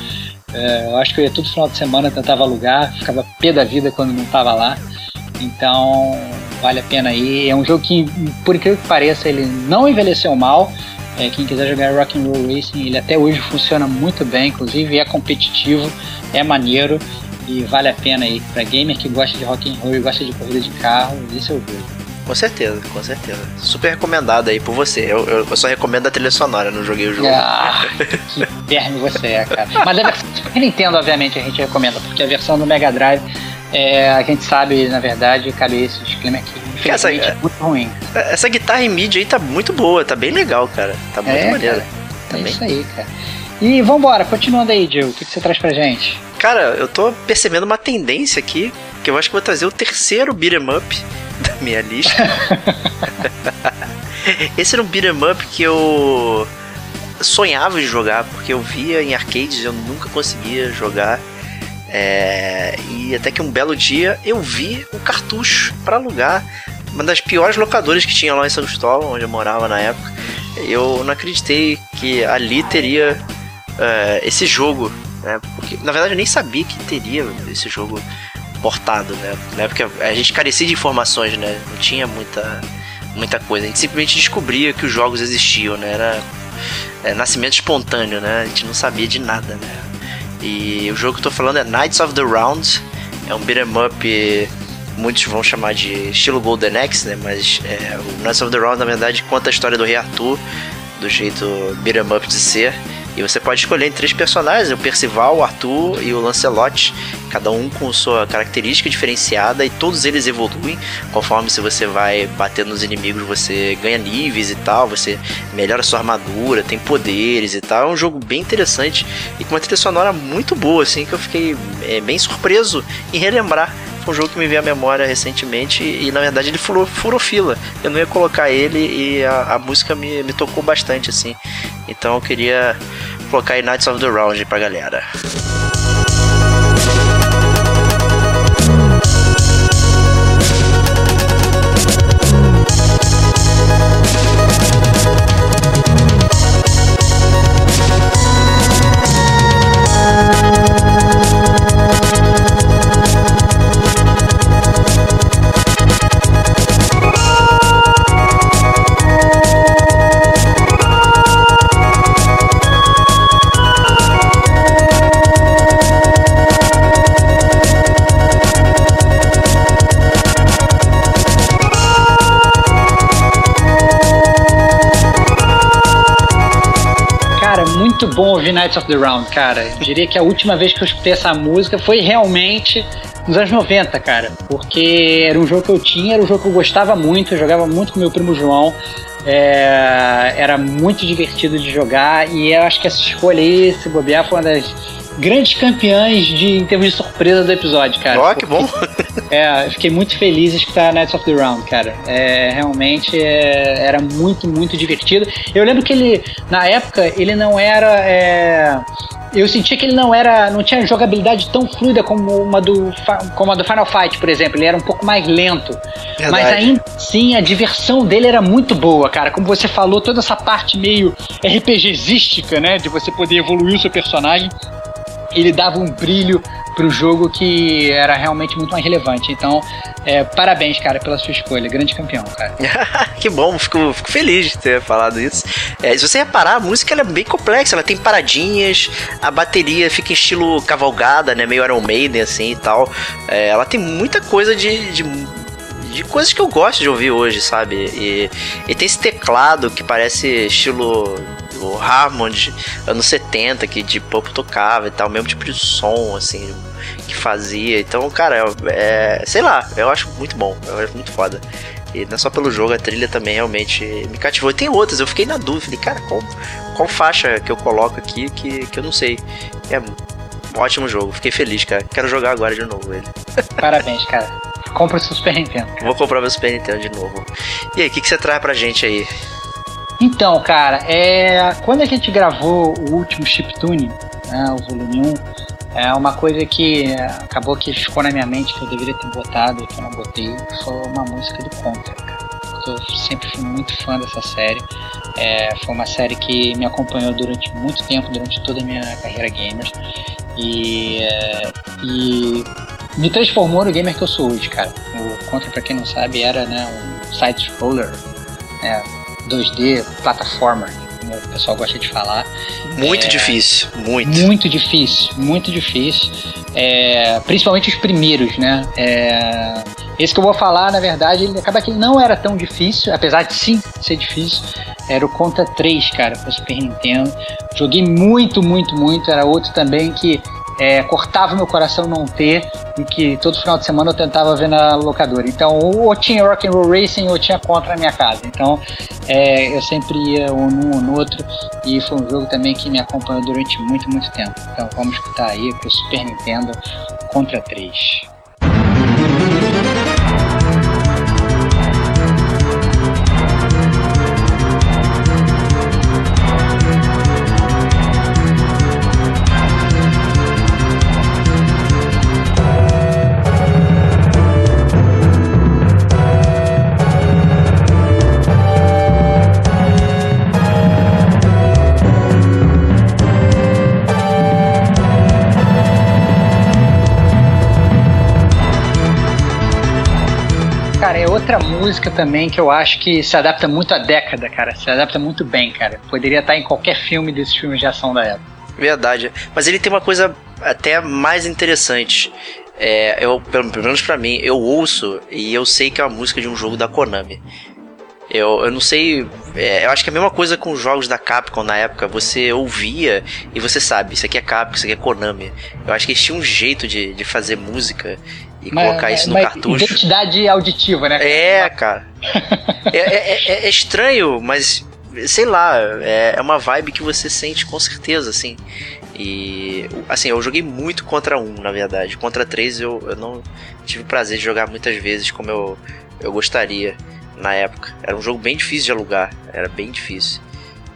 Speaker 3: É, eu acho que eu ia todo final de semana, tentava alugar, ficava pé da vida quando não estava lá. Então, vale a pena aí. É um jogo que, por incrível que pareça, ele não envelheceu mal. É, quem quiser jogar Rock and Roll Racing, ele até hoje funciona muito bem, inclusive é competitivo, é maneiro e vale a pena aí para gamer que gosta de rock and roll e gosta de corrida de carro, esse é o jogo.
Speaker 2: Com certeza, com certeza. Super recomendado aí por você. Eu, eu, eu só recomendo a trilha sonora, não joguei o jogo.
Speaker 3: Ah, que verme você é, cara. Mas a versão Super Nintendo, obviamente, a gente recomenda, porque a versão do Mega Drive, é, a gente sabe, na verdade, cadê esse disclaimer aqui? Essa, é muito ruim.
Speaker 2: Essa guitarra em mídia aí tá muito boa, tá bem legal, cara. Tá muito é, maneira.
Speaker 3: Tá é bem. isso aí, cara. E vambora, continuando aí, Gil, o que, que você traz pra gente?
Speaker 2: Cara, eu tô percebendo uma tendência aqui, que eu acho que vou trazer o terceiro beat'em up da minha lista. Esse era um beat'em up que eu sonhava em jogar, porque eu via em arcades e eu nunca conseguia jogar. É... e até que um belo dia eu vi um cartucho para alugar uma das piores locadoras que tinha lá em São Cristóvão, onde eu morava na época. Eu não acreditei que ali teria uh, esse jogo, né? Porque na verdade eu nem sabia que teria esse jogo portado, né? Na época a gente carecia de informações, né? Não tinha muita muita coisa. A gente simplesmente descobria que os jogos existiam, né? Era é, nascimento espontâneo, né? A gente não sabia de nada, né? E o jogo que eu tô falando é Knights of the Round. É um beat'em up muitos vão chamar de estilo Golden Axe, né? Mas é, o Knights of the Round, na verdade, conta a história do Rei Arthur, do jeito beat'em up de ser. E você pode escolher três personagens, o Percival, o Arthur e o Lancelot, cada um com sua característica diferenciada e todos eles evoluem conforme se você vai bater nos inimigos, você ganha níveis e tal, você melhora sua armadura, tem poderes e tal. É um jogo bem interessante e com uma trilha sonora muito boa, assim, que eu fiquei é, bem surpreso em relembrar um jogo que me veio à memória recentemente e na verdade ele furou, furou fila. Eu não ia colocar ele e a, a música me, me tocou bastante assim. Então eu queria colocar aí Knights of the Round pra galera.
Speaker 3: Ouvir Knights of the Round, cara. Eu diria que a última vez que eu escutei essa música foi realmente nos anos 90, cara. Porque era um jogo que eu tinha, era um jogo que eu gostava muito, eu jogava muito com meu primo João. É, era muito divertido de jogar e eu acho que essa escolha aí, se bobear, foi uma das grandes campeãs de, em termos de surpresa do episódio, cara.
Speaker 2: Ó, oh, que bom!
Speaker 3: é, eu fiquei muito feliz em escutar Knights of the Round, cara. É, realmente é, era muito, muito divertido. Eu lembro que ele, na época, ele não era. É, eu sentia que ele não era. não tinha jogabilidade tão fluida como uma do, como a do Final Fight, por exemplo. Ele era um pouco mais lento. Verdade. Mas ainda assim, a diversão dele era muito boa, cara. Como você falou, toda essa parte meio RPGística, né? De você poder evoluir o seu personagem ele dava um brilho pro jogo que era realmente muito mais relevante. Então, é, parabéns, cara, pela sua escolha. Grande campeão, cara.
Speaker 2: que bom, fico, fico, feliz de ter falado isso. É, se você reparar, a música é bem complexa, ela tem paradinhas, a bateria fica em estilo cavalgada, né? Meio Iron Maiden, assim e tal. É, ela tem muita coisa de, de de coisas que eu gosto de ouvir hoje, sabe? E, e tem esse teclado que parece estilo o Hammond, anos 70, que de pop tocava e tal, mesmo tipo de som, assim, que fazia. Então, cara, é, sei lá, eu acho muito bom, eu acho muito foda. E não é só pelo jogo, a trilha também realmente me cativou. E tem outras, eu fiquei na dúvida, falei, cara, como, qual faixa que eu coloco aqui que, que eu não sei. É um ótimo jogo, fiquei feliz, cara. Quero jogar agora de novo ele.
Speaker 3: Parabéns, cara. Compra o seu Super Nintendo. Cara.
Speaker 2: Vou comprar meu Super Nintendo de novo. E aí, o que, que você traz pra gente aí?
Speaker 3: Então, cara, é, quando a gente gravou o último Chiptune, né, o volume 1, é uma coisa que acabou que ficou na minha mente que eu deveria ter botado, que eu não botei, foi uma música do Contra, cara. Eu sempre fui muito fã dessa série. É, foi uma série que me acompanhou durante muito tempo, durante toda a minha carreira gamer. E, é, e me transformou no gamer que eu sou hoje, cara. O Contra, pra quem não sabe, era né, um side-scroller, né, 2D, plataforma, como o pessoal gosta de falar.
Speaker 2: Muito é, difícil, muito.
Speaker 3: Muito difícil, muito difícil. É, principalmente os primeiros, né? É, esse que eu vou falar, na verdade, ele acaba que ele não era tão difícil, apesar de sim ser difícil. Era o Contra 3, cara, para Super Nintendo. Joguei muito, muito, muito. Era outro também que é, cortava meu coração não ter e que todo final de semana eu tentava ver na locadora. Então, ou tinha Rock and Roll Racing ou tinha Contra na minha casa. Então, é, eu sempre ia um num ou no outro e foi um jogo também que me acompanhou durante muito, muito tempo. Então, vamos escutar aí pro Super Nintendo Contra 3. Outra música também que eu acho que se adapta muito à década, cara. Se adapta muito bem, cara. Poderia estar em qualquer filme desses filmes de ação da época.
Speaker 2: Verdade. Mas ele tem uma coisa até mais interessante. É, eu, pelo, pelo menos pra mim, eu ouço e eu sei que é uma música de um jogo da Konami. Eu, eu não sei. É, eu acho que é a mesma coisa com os jogos da Capcom na época. Você ouvia e você sabe, isso aqui é Capcom, isso aqui é Konami. Eu acho que eles tinham um jeito de, de fazer música e colocar isso no cartucho.
Speaker 3: Identidade auditiva, né?
Speaker 2: É, cara. é, é, é, é, estranho, mas sei lá, é, é uma vibe que você sente com certeza, assim. E assim, eu joguei muito contra um, na verdade. Contra três eu, eu não tive o prazer de jogar muitas vezes como eu, eu gostaria na época. Era um jogo bem difícil de alugar, era bem difícil.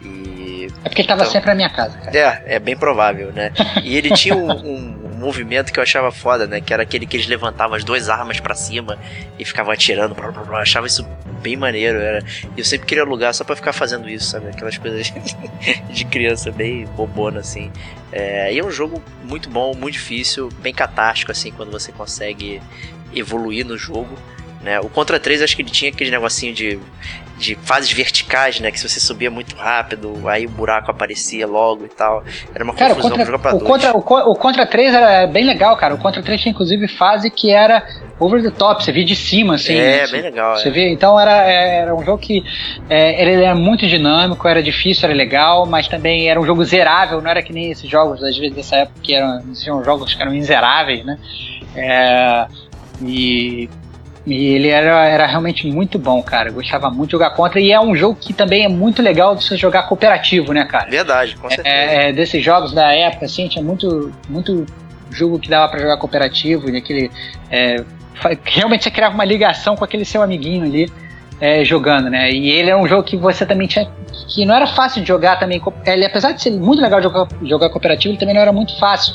Speaker 2: E,
Speaker 3: é porque ele tava então, sempre na minha casa, cara.
Speaker 2: É, é bem provável, né? E ele tinha um, um, movimento que eu achava foda, né? Que era aquele que eles levantavam as duas armas para cima e ficavam atirando. Blá, blá, blá. Achava isso bem maneiro. Era... Eu sempre queria alugar só para ficar fazendo isso, sabe? Aquelas coisas de criança bem bobona, assim. É, e é um jogo muito bom, muito difícil, bem catástrofe, assim, quando você consegue evoluir no jogo. Né? O Contra 3 acho que ele tinha aquele negocinho de, de fases verticais, né? Que se você subia muito rápido, aí o buraco aparecia logo e tal. Era uma
Speaker 3: cara, confusão contra, pra o contra, o, o, Contra 3 era bem legal, cara. O Contra 3 tinha inclusive fase que era over the top, você via de cima, assim.
Speaker 2: É,
Speaker 3: assim,
Speaker 2: bem legal.
Speaker 3: Você é. via, então era, é, era um jogo que é, ele era muito dinâmico, era difícil, era legal, mas também era um jogo zerável, não era que nem esses jogos, às vezes dessa época, que eram, existiam jogos que eram inzeráveis, né? É, e e ele era, era realmente muito bom, cara. Eu gostava muito de jogar contra. E é um jogo que também é muito legal de você jogar cooperativo, né, cara?
Speaker 2: Verdade, com certeza.
Speaker 3: É, é, desses jogos da época, assim, tinha muito, muito jogo que dava para jogar cooperativo. E aquele, é, realmente você criava uma ligação com aquele seu amiguinho ali. É, jogando, né? E ele era um jogo que você também tinha. que não era fácil de jogar também. Ele, apesar de ser muito legal jogar, jogar cooperativo, ele também não era muito fácil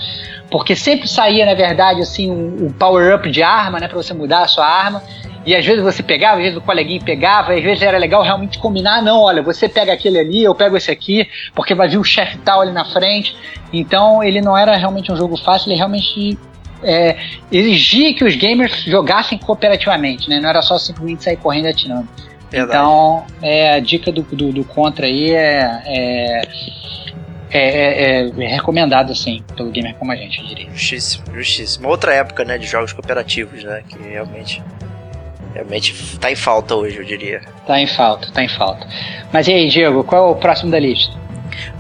Speaker 3: porque sempre saía, na verdade, assim, um, um power-up de arma, né, para você mudar a sua arma. E às vezes você pegava, às vezes o coleguinha pegava, às vezes era legal realmente combinar, não, olha, você pega aquele ali, eu pego esse aqui, porque vai vir o chefe tal ali na frente. Então ele não era realmente um jogo fácil, ele realmente é, exigia que os gamers jogassem cooperativamente, né? Não era só simplesmente sair correndo e atirando. Verdade. Então, é, a dica do, do, do Contra aí é, é é, é, é, recomendado, assim, pelo gamer como a gente, eu diria.
Speaker 2: Justíssimo, justíssimo. Outra época, né, de jogos cooperativos, né, que realmente realmente tá em falta hoje, eu diria.
Speaker 3: Tá em falta, tá em falta. Mas e aí, Diego, qual é o próximo da lista?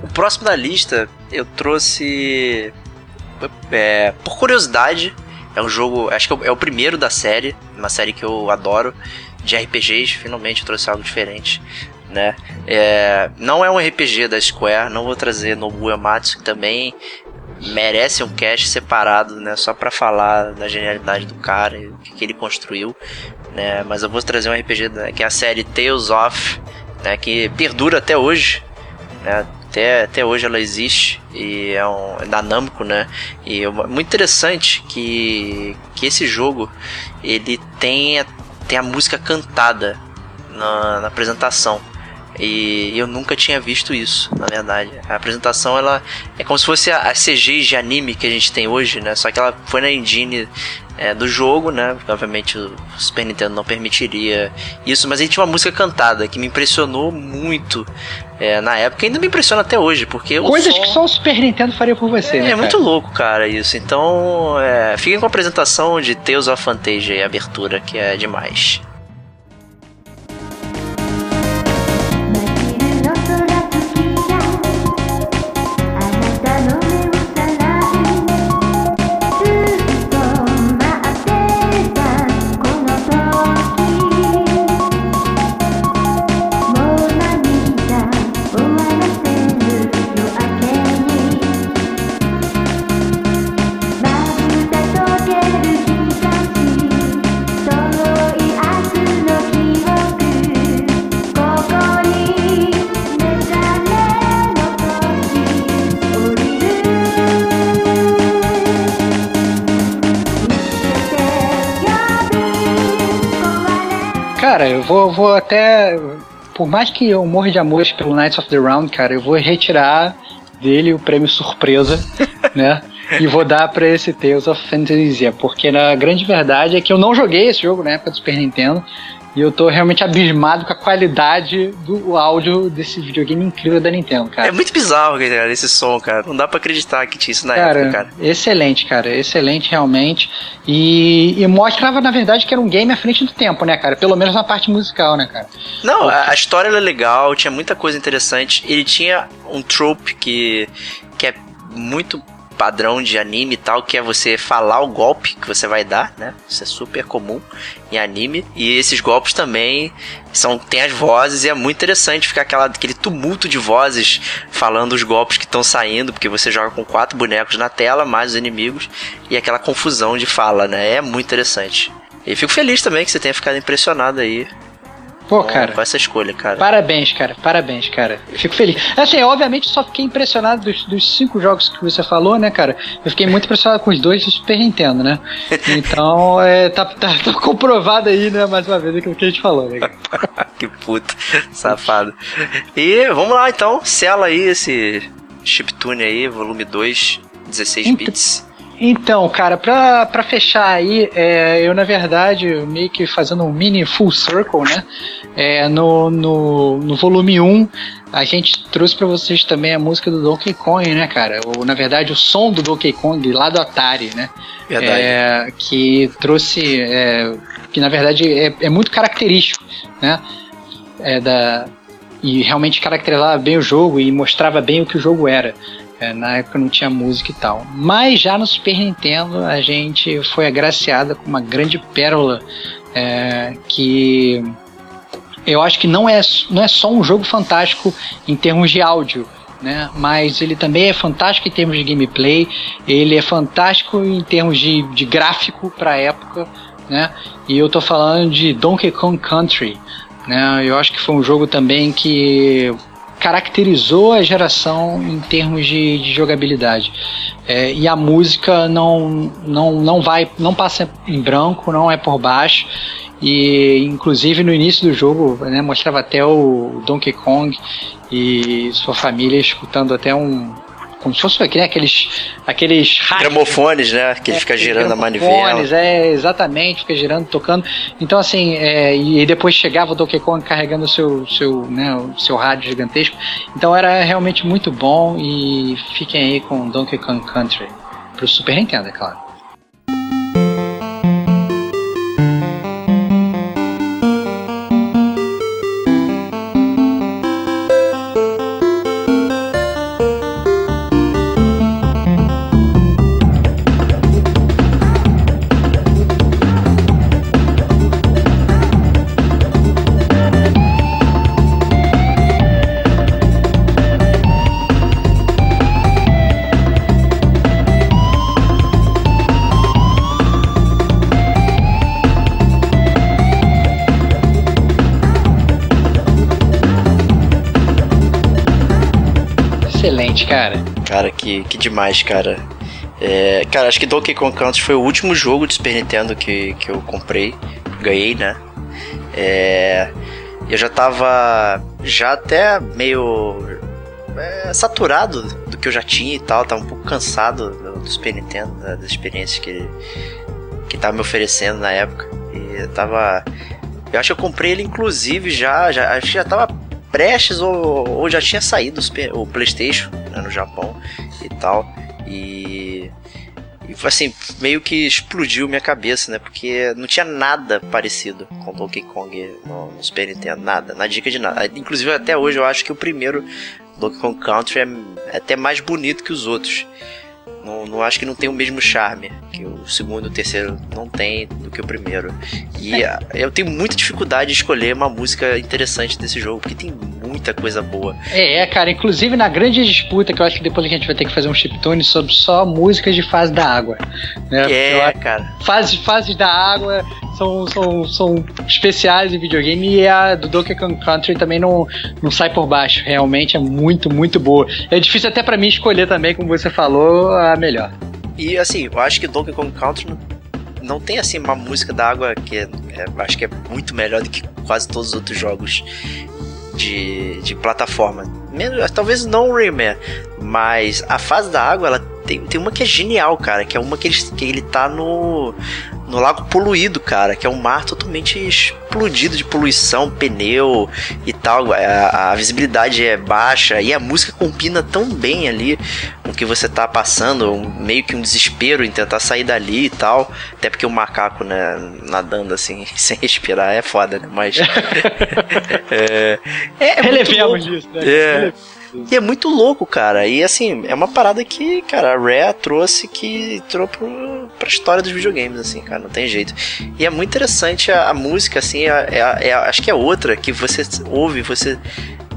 Speaker 2: O próximo da lista eu trouxe é, por curiosidade, é um jogo, acho que é o primeiro da série, uma série que eu adoro, de RPGs, finalmente eu trouxe algo diferente. Né? É, não é um RPG da Square, não vou trazer Nobuo Ematsu, que também merece um cast separado, né? Só para falar da genialidade do cara e o que, que ele construiu, né? Mas eu vou trazer um RPG né, que é a série Tales of, né? Que perdura até hoje, né? Até, até hoje ela existe e é um é da Namco, né? E é muito interessante que, que esse jogo ele tem, tem a música cantada na, na apresentação. E eu nunca tinha visto isso, na verdade. A apresentação ela é como se fosse a, a CG de anime que a gente tem hoje, né? Só que ela foi na engine é, do jogo, né? Obviamente o Super Nintendo não permitiria isso, mas ele tinha uma música cantada que me impressionou muito é, na época e ainda me impressiona até hoje, porque
Speaker 3: Coisas
Speaker 2: som...
Speaker 3: que só o Super Nintendo faria por você,
Speaker 2: é,
Speaker 3: né?
Speaker 2: É muito louco, cara, isso. Então, é, fiquem com a apresentação de Tales of Fantasia e abertura, que é demais.
Speaker 3: Vou, vou até. Por mais que eu morra de amor pelo Knights of the Round, cara, eu vou retirar dele o prêmio surpresa, né? E vou dar pra esse Tales of Fantasia, porque na grande verdade é que eu não joguei esse jogo na época do Super Nintendo, e eu tô realmente abismado com a qualidade do áudio desse videogame incrível da Nintendo, cara.
Speaker 2: É muito bizarro, cara, esse som, cara. Não dá pra acreditar que tinha isso na
Speaker 3: cara,
Speaker 2: época, cara.
Speaker 3: Excelente, cara. Excelente, realmente. E, e, mostrava, na verdade, que era um game à frente do tempo, né, cara? Pelo menos na parte musical, né, cara?
Speaker 2: Não, a, a história era legal, tinha muita coisa interessante. Ele tinha um trope que, que é muito padrão de anime e tal, que é você falar o golpe que você vai dar, né? Isso é super comum em anime. E esses golpes também são tem as vozes e é muito interessante ficar aquela, aquele tumulto de vozes falando os golpes que estão saindo, porque você joga com quatro bonecos na tela, mais os inimigos, e aquela confusão de fala, né? É muito interessante. E fico feliz também que você tenha ficado impressionado aí
Speaker 3: Pô, cara.
Speaker 2: Com essa escolha, cara.
Speaker 3: Parabéns, cara. Parabéns, cara. Eu fico feliz. Assim, obviamente só fiquei impressionado dos, dos, cinco jogos que você falou, né, cara? Eu fiquei muito impressionado com os dois do Super Nintendo, né? Então, é, tá, tá, tá comprovado aí, né, mais uma vez, aquilo que a gente falou, né?
Speaker 2: que puto. Safado. E vamos lá, então. Sela aí esse chiptune aí, volume 2, 16 bits.
Speaker 3: Então, cara, pra, pra fechar aí, é, eu na verdade, meio que fazendo um mini full circle, né? É, no, no, no volume 1, a gente trouxe para vocês também a música do Donkey Kong, né, cara? Ou, na verdade, o som do Donkey Kong lá do Atari, né?
Speaker 2: Verdade.
Speaker 3: É, que trouxe. É, que na verdade é, é muito característico, né? É, da, e realmente caracterizava bem o jogo e mostrava bem o que o jogo era. É, na época não tinha música e tal. Mas já no Super Nintendo a gente foi agraciada com uma grande pérola é, que eu acho que não é, não é só um jogo fantástico em termos de áudio. Né? Mas ele também é fantástico em termos de gameplay, ele é fantástico em termos de, de gráfico para a época, né? E eu tô falando de Donkey Kong Country, né? Eu acho que foi um jogo também que caracterizou a geração em termos de, de jogabilidade. É, e a música não, não, não vai, não passa em branco, não é por baixo. E inclusive no início do jogo, né, mostrava até o Donkey Kong e sua família escutando até um, como se fosse né, aqueles aqueles
Speaker 2: gramofones, né, que é, fica girando a manivela.
Speaker 3: É, exatamente, fica girando, tocando. Então assim, é, e depois chegava o Donkey Kong carregando o seu seu, né, o seu rádio gigantesco. Então era realmente muito bom e fiquem aí com Donkey Kong Country pro Super Nintendo, é claro. Cara.
Speaker 2: Que, que demais, cara. É, cara, acho que Donkey Kong Country foi o último jogo de Super Nintendo que, que eu comprei. Ganhei, né? É, eu já tava já até meio é, saturado do que eu já tinha e tal. Tava um pouco cansado do, do Super Nintendo, da, das experiências que, que tava me oferecendo na época. E eu tava. Eu acho que eu comprei ele inclusive já. já acho que já tava prestes ou, ou já tinha saído o PlayStation né, no Japão e tal. E, e assim, meio que explodiu minha cabeça, né? Porque não tinha nada parecido com Donkey Kong no, no Super Nintendo, nada, na dica de nada. Inclusive até hoje eu acho que o primeiro Donkey Kong Country é, é até mais bonito que os outros. Não, não acho que não tem o mesmo charme que o segundo e o terceiro não tem do que o primeiro. E é. eu tenho muita dificuldade de escolher uma música interessante desse jogo, porque tem muita coisa boa.
Speaker 3: É, é, cara, inclusive na grande disputa, que eu acho que depois a gente vai ter que fazer um chiptune sobre só músicas de fase da água. Né?
Speaker 2: É, cara.
Speaker 3: Fases, fases da água são, são, são especiais em videogame e a do Donkey Kong Country também não, não sai por baixo. Realmente é muito, muito boa. É difícil até para mim escolher também, como você falou, a melhor.
Speaker 2: E assim, eu acho que Donkey Kong Country não, não tem assim uma música da água que é, é, acho que é muito melhor do que quase todos os outros jogos de, de plataforma. Menos, talvez não o Rayman, mas a fase da água ela tem, tem uma que é genial, cara, que é uma que ele, que ele tá no no lago poluído, cara, que é um mar totalmente explodido de poluição, pneu e tal. A, a, visibilidade é baixa e a música combina tão bem ali com o que você tá passando, um, meio que um desespero em tentar sair dali e tal. Até porque o macaco, né, nadando assim, sem respirar é foda, né? Mas.
Speaker 3: é, é, é Relevemos disso, né?
Speaker 2: É. E é muito louco, cara. E assim, é uma parada que, cara, a Rare trouxe que entrou pro, pra história dos videogames, assim, cara, não tem jeito. E é muito interessante a, a música, assim, é, é, é, acho que é outra que você ouve, você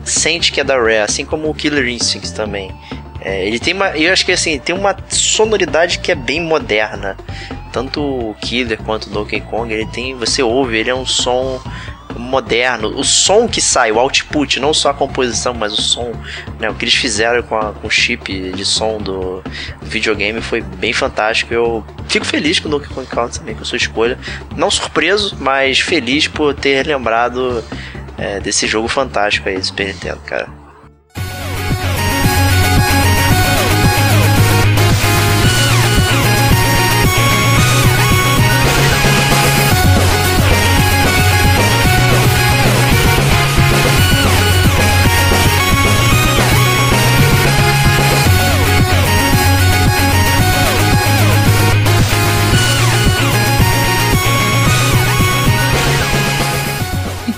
Speaker 2: sente que é da Rare, assim como o Killer Instinct também. É, ele tem uma. Eu acho que assim, tem uma sonoridade que é bem moderna. Tanto o Killer quanto o Donkey Kong, ele tem. Você ouve, ele é um som moderno, o som que sai, o output, não só a composição, mas o som, né, o que eles fizeram com, a, com o chip de som do, videogame foi bem fantástico. Eu fico feliz com o Donkey Kong Country também, com a sua escolha. Não surpreso, mas feliz por ter lembrado é, desse jogo fantástico aí do Super Nintendo, cara.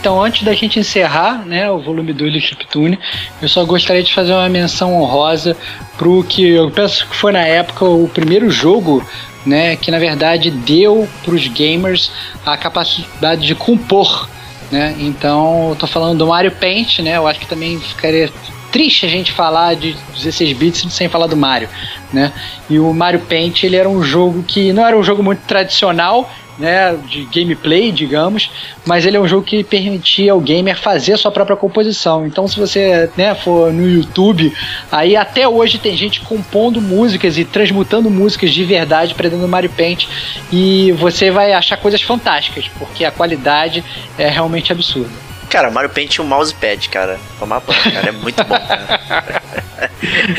Speaker 3: Então, antes da gente encerrar né, o volume 2 do Chiptune, eu só gostaria de fazer uma menção honrosa pro que eu penso que foi na época o primeiro jogo né, que na verdade deu para os gamers a capacidade de compor. Né? Então, eu tô falando do Mario Paint, né? Eu acho que também ficaria triste a gente falar de 16 bits sem falar do Mario, né? E o Mario Paint ele era um jogo que não era um jogo muito tradicional, né, de gameplay, digamos, mas ele é um jogo que permitia ao gamer fazer sua própria composição. Então, se você né, for no YouTube, aí até hoje tem gente compondo músicas e transmutando músicas de verdade para dentro do Mario Paint e você vai achar coisas fantásticas, porque a qualidade é realmente absurda.
Speaker 2: Cara, Mario Paint e um mousepad, cara. Tomar banho, cara. É muito bom, cara.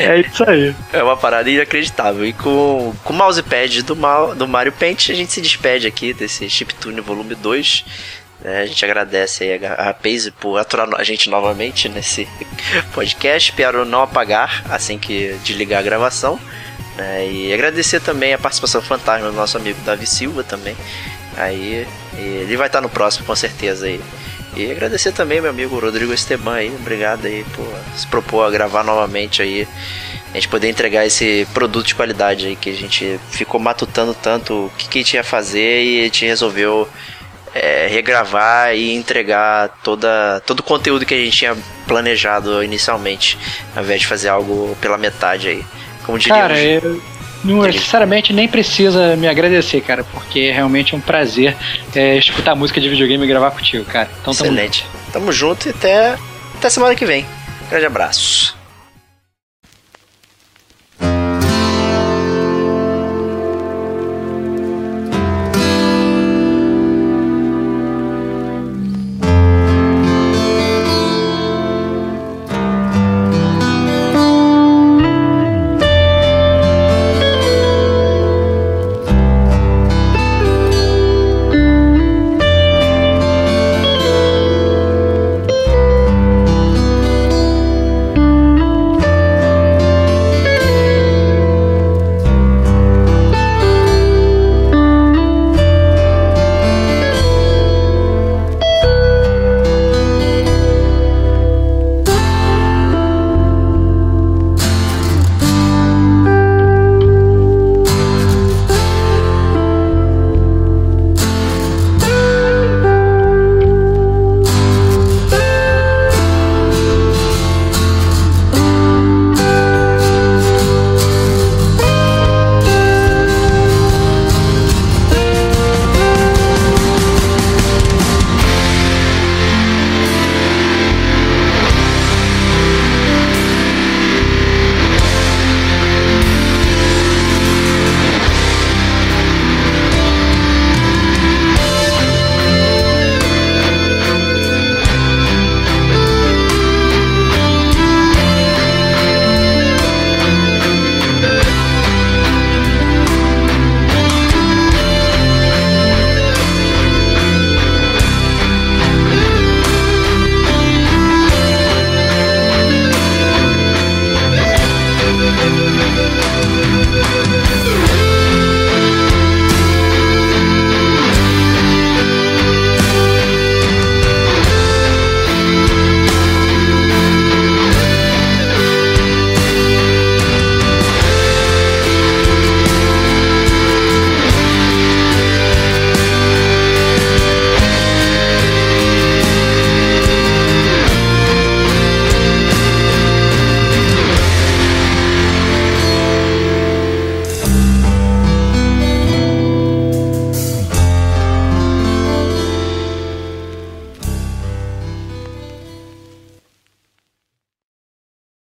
Speaker 3: é isso aí.
Speaker 2: É uma parada inacreditável. E com, com o mousepad do, do Mario Paint, a gente se despede aqui desse Chiptune Volume 2. É, a gente agradece aí a Rapaze por aturar a gente novamente nesse podcast. Espero não apagar assim que desligar a gravação. É, e agradecer também a participação fantasma do nosso amigo Davi Silva também. Aí ele vai estar no próximo com certeza aí. E agradecer também meu amigo Rodrigo Esteban aí, obrigado aí por se propor a gravar novamente aí. A gente poder entregar esse produto de qualidade aí que a gente ficou matutando tanto o que, que a gente ia fazer e a gente resolveu é, regravar e entregar toda, todo o conteúdo que a gente tinha planejado inicialmente, ao invés de fazer algo pela metade aí. Como diríamos.
Speaker 3: Cara, eu, não, sinceramente, nem precisa me agradecer, cara, porque é realmente um prazer é, escutar música de videogame e gravar contigo, cara.
Speaker 2: Então, Excelente. Tamo, tamo junto e até, até semana que vem. Grande abraço.